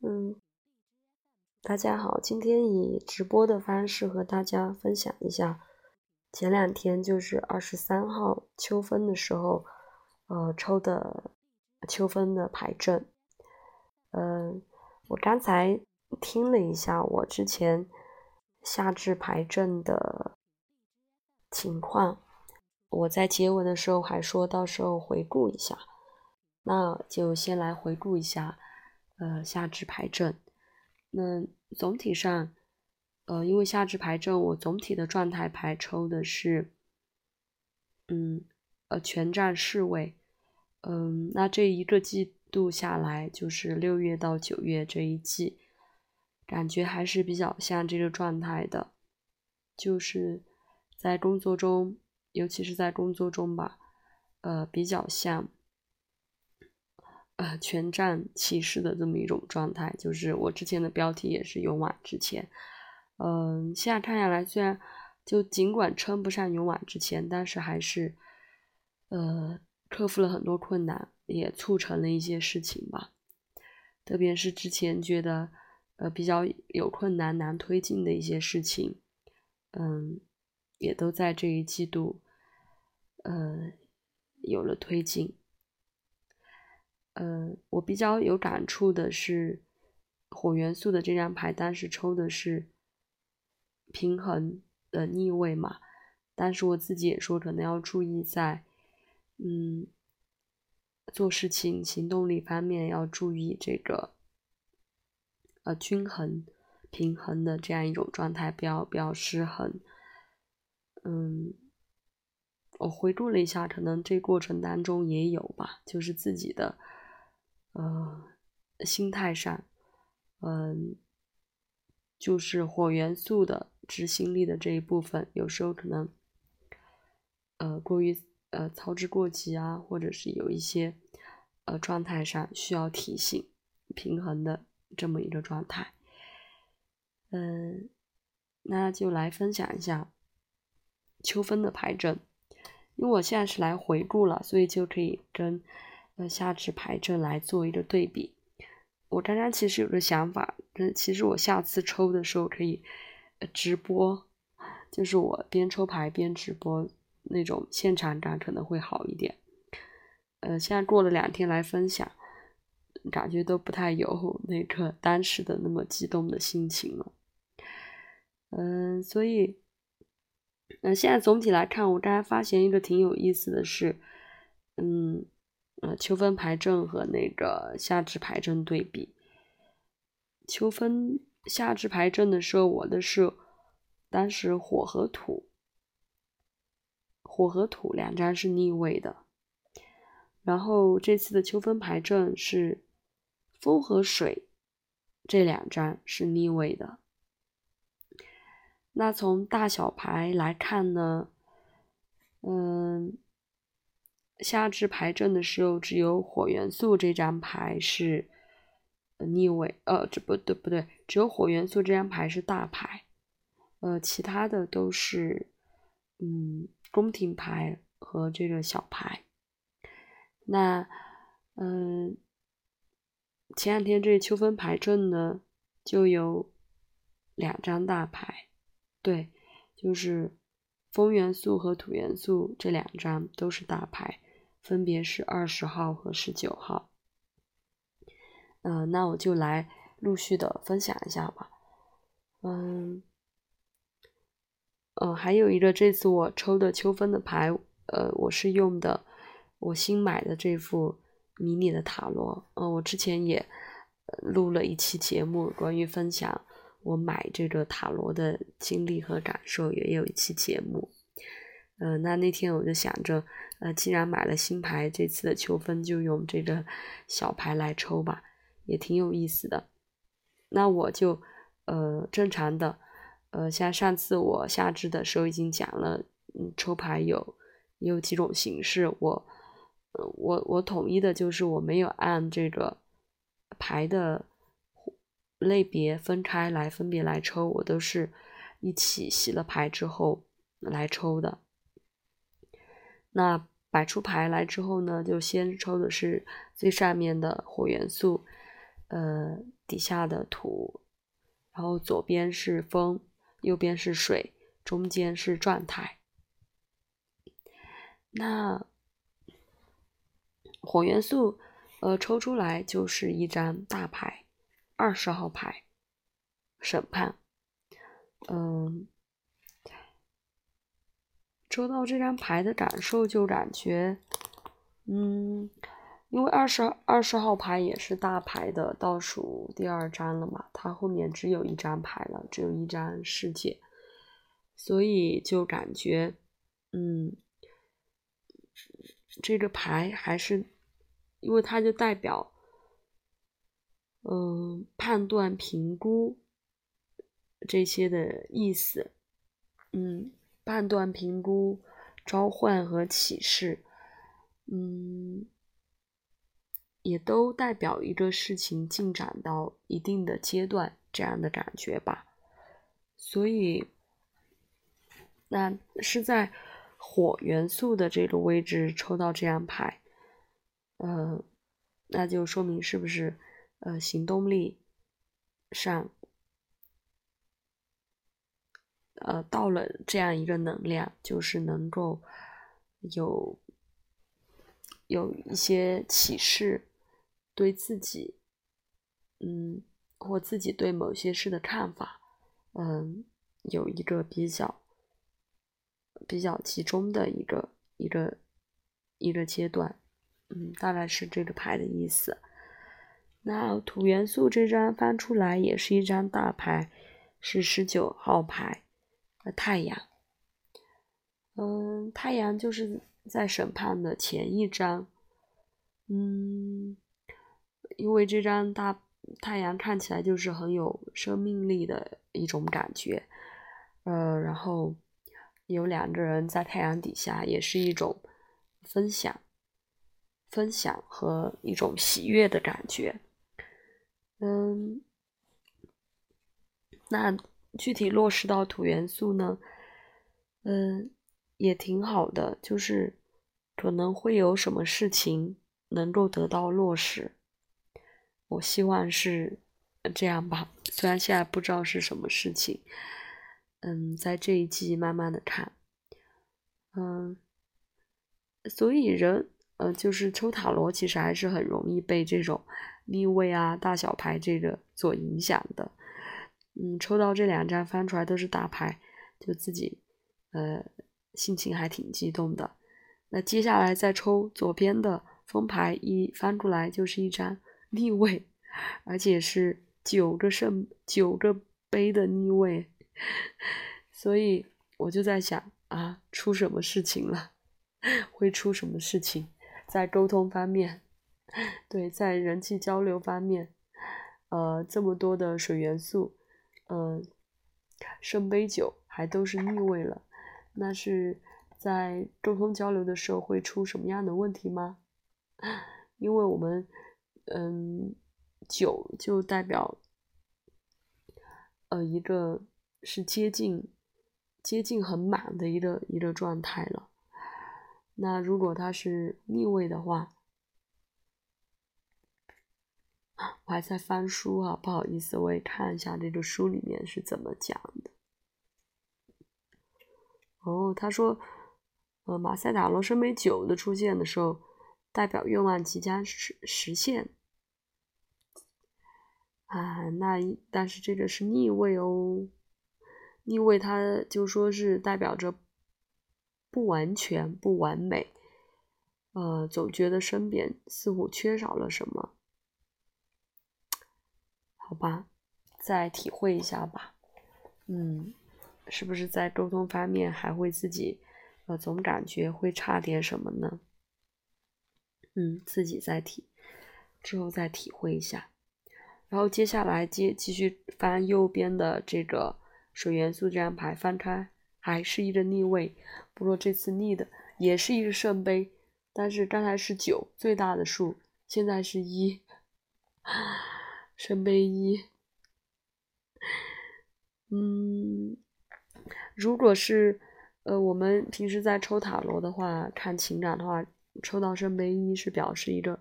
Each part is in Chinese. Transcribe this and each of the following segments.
嗯，大家好，今天以直播的方式和大家分享一下，前两天就是二十三号秋分的时候，呃，抽的秋分的牌阵。嗯，我刚才听了一下我之前夏至牌阵的情况，我在结尾的时候还说到时候回顾一下。那就先来回顾一下，呃，下至排阵。那总体上，呃，因为下至排阵，我总体的状态牌抽的是，嗯，呃，全站侍卫。嗯，那这一个季度下来，就是六月到九月这一季，感觉还是比较像这个状态的，就是在工作中，尤其是在工作中吧，呃，比较像。呃，全站骑士的这么一种状态，就是我之前的标题也是勇往直前。嗯，现在看下来，虽然就尽管称不上勇往直前，但是还是呃克服了很多困难，也促成了一些事情吧。特别是之前觉得呃比较有困难、难推进的一些事情，嗯，也都在这一季度呃有了推进。呃，我比较有感触的是火元素的这张牌，当时抽的是平衡的逆位嘛，但是我自己也说可能要注意在，嗯，做事情行动力方面要注意这个呃均衡平衡的这样一种状态，不要不要失衡。嗯，我回顾了一下，可能这过程当中也有吧，就是自己的。呃，心态上，嗯，就是火元素的执行力的这一部分，有时候可能，呃，过于呃操之过急啊，或者是有一些呃状态上需要提醒平衡的这么一个状态。嗯，那就来分享一下秋分的牌阵，因为我现在是来回顾了，所以就可以跟。呃，下次牌阵来做一个对比。我刚刚其实有个想法，嗯，其实我下次抽的时候可以直播，就是我边抽牌边直播那种现场感可能会好一点。呃，现在过了两天来分享，感觉都不太有那个当时的那么激动的心情了。嗯，所以，嗯，现在总体来看，我刚才发现一个挺有意思的是，嗯。呃，秋分牌阵和那个夏至牌阵对比，秋分夏至牌阵的时候，我的是当时火和土，火和土两张是逆位的，然后这次的秋分牌阵是风和水这两张是逆位的。那从大小牌来看呢，嗯。夏至牌阵的时候，只有火元素这张牌是逆位，呃，这不对不对，只有火元素这张牌是大牌，呃，其他的都是嗯宫廷牌和这个小牌。那嗯，前两天这秋分牌阵呢，就有两张大牌，对，就是风元素和土元素这两张都是大牌。分别是二十号和十九号，嗯，那我就来陆续的分享一下吧，嗯，嗯，还有一个这次我抽的秋分的牌，呃，我是用的我新买的这副迷你的塔罗，嗯，我之前也录了一期节目，关于分享我买这个塔罗的经历和感受，也有一期节目。嗯，那那天我就想着，呃，既然买了新牌，这次的秋分就用这个小牌来抽吧，也挺有意思的。那我就，呃，正常的，呃，像上次我夏至的时候已经讲了，嗯，抽牌有有几种形式，我，呃，我我统一的就是我没有按这个牌的类别分开来分别来抽，我都是一起洗了牌之后来抽的。那摆出牌来之后呢，就先抽的是最上面的火元素，呃，底下的土，然后左边是风，右边是水，中间是状态。那火元素，呃，抽出来就是一张大牌，二十号牌，审判。嗯，抽到这张牌的感受就感觉，嗯。因为二十二十号牌也是大牌的倒数第二张了嘛，它后面只有一张牌了，只有一张世界，所以就感觉，嗯，这个牌还是，因为它就代表，嗯，判断、评估这些的意思，嗯，判断、评估、召唤和启示，嗯。也都代表一个事情进展到一定的阶段这样的感觉吧，所以，那是在火元素的这个位置抽到这张牌，呃，那就说明是不是呃行动力上，呃到了这样一个能量，就是能够有有一些启示。对自己，嗯，或自己对某些事的看法，嗯，有一个比较比较集中的一个一个一个阶段，嗯，大概是这个牌的意思。那土元素这张翻出来也是一张大牌，是十九号牌，太阳。嗯，太阳就是在审判的前一张，嗯。因为这张大太阳看起来就是很有生命力的一种感觉，呃，然后有两个人在太阳底下，也是一种分享、分享和一种喜悦的感觉。嗯，那具体落实到土元素呢？嗯，也挺好的，就是可能会有什么事情能够得到落实。我希望是这样吧，虽然现在不知道是什么事情。嗯，在这一季慢慢的看，嗯，所以人，呃，就是抽塔罗，其实还是很容易被这种逆位啊、大小牌这个所影响的。嗯，抽到这两张翻出来都是大牌，就自己，呃，心情还挺激动的。那接下来再抽左边的风牌，一翻出来就是一张。逆位，而且是九个圣九个杯的逆位，所以我就在想啊，出什么事情了？会出什么事情？在沟通方面，对，在人际交流方面，呃，这么多的水元素，呃，圣杯九还都是逆位了，那是在沟通交流的时候会出什么样的问题吗？因为我们。嗯，九就代表，呃，一个是接近接近很满的一个一个状态了。那如果它是逆位的话，我还在翻书啊，不好意思，我也看一下这个书里面是怎么讲的。哦，他说，呃，马赛塔罗圣杯九的出现的时候，代表愿望即将实实现。啊，那但是这个是逆位哦，逆位它就说是代表着不完全、不完美，呃，总觉得身边似乎缺少了什么，好吧，再体会一下吧，嗯，是不是在沟通方面还会自己，呃，总感觉会差点什么呢？嗯，自己再体，之后再体会一下。然后接下来接继续翻右边的这个水元素这张牌，翻开还是一个逆位，不过这次逆的也是一个圣杯，但是刚才是九最大的数，现在是一圣杯一。嗯，如果是呃我们平时在抽塔罗的话，看情感的话，抽到圣杯一是表示一个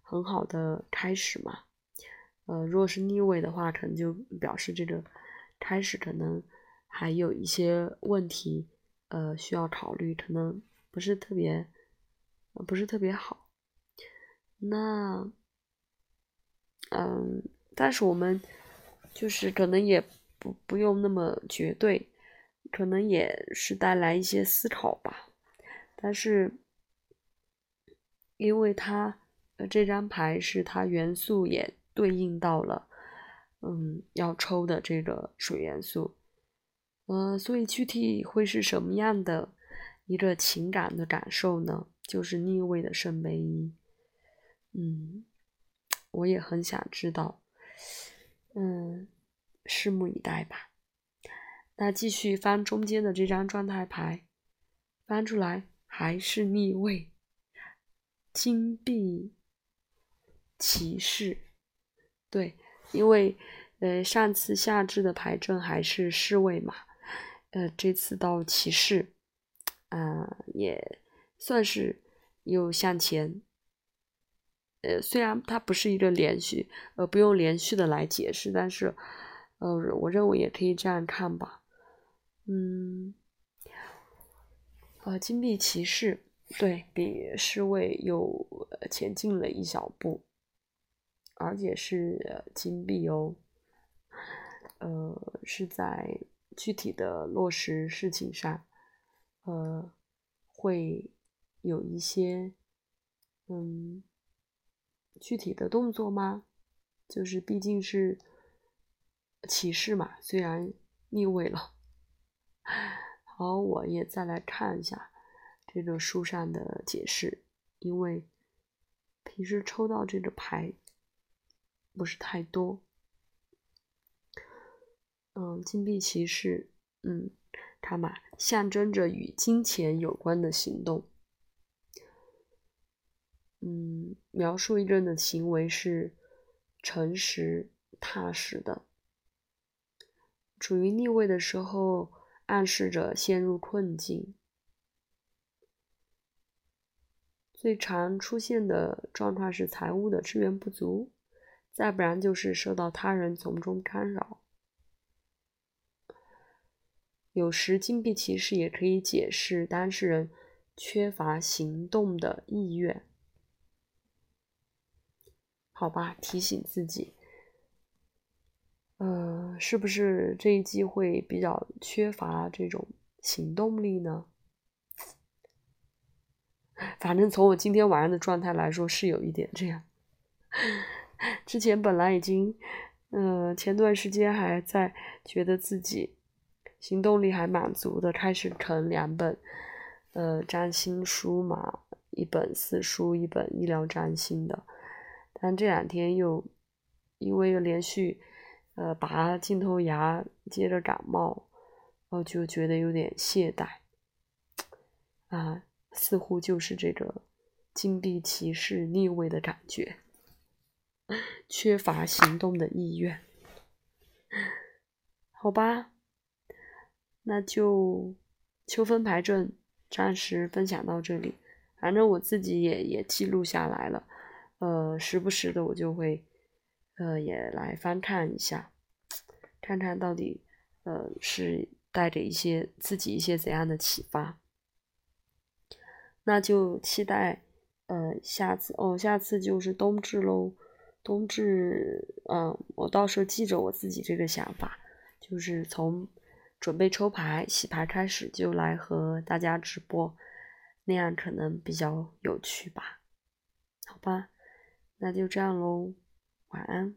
很好的开始嘛。呃，如果是逆位的话，可能就表示这个开始可能还有一些问题，呃，需要考虑，可能不是特别，不是特别好。那，嗯，但是我们就是可能也不不用那么绝对，可能也是带来一些思考吧。但是，因为它这张牌是它元素也对应到了，嗯，要抽的这个水元素，呃，所以具体会是什么样的一个情感的感受呢？就是逆位的圣杯一。嗯，我也很想知道，嗯，拭目以待吧。那继续翻中间的这张状态牌，翻出来还是逆位，金币骑士。对，因为呃上次夏至的牌阵还是侍卫嘛，呃这次到骑士，啊也算是又向前。呃，虽然它不是一个连续，呃，不用连续的来解释，但是，呃，我认为也可以这样看吧。嗯，呃，金币骑士对比侍卫又前进了一小步，而且是金币哦，呃，是在具体的落实事情上，呃，会有一些，嗯。具体的动作吗？就是毕竟是骑士嘛，虽然逆位了。好，我也再来看一下这个书上的解释，因为平时抽到这个牌不是太多。嗯，金币骑士，嗯，看嘛，象征着与金钱有关的行动。嗯，描述一个人的行为是诚实踏实的。处于逆位的时候，暗示着陷入困境。最常出现的状况是财务的资源不足，再不然就是受到他人从中干扰。有时金币骑士也可以解释当事人缺乏行动的意愿。好吧，提醒自己，呃，是不是这一季会比较缺乏这种行动力呢？反正从我今天晚上的状态来说，是有一点这样。之前本来已经，嗯，前段时间还在觉得自己行动力还满足的，开始啃两本，呃，占星书嘛，一本四书，一本医疗占星的。但这两天又因为又连续呃拔镜头牙，接着感冒，我就觉得有点懈怠啊，似乎就是这个金币骑士逆位的感觉，缺乏行动的意愿，好吧，那就秋分牌阵暂时分享到这里，反正我自己也也记录下来了。呃，时不时的我就会，呃，也来翻看一下，看看到底，呃，是带着一些自己一些怎样的启发。那就期待，呃，下次哦，下次就是冬至喽。冬至，嗯，我到时候记着我自己这个想法，就是从准备抽牌、洗牌开始就来和大家直播，那样可能比较有趣吧？好吧。那就这样喽，晚安。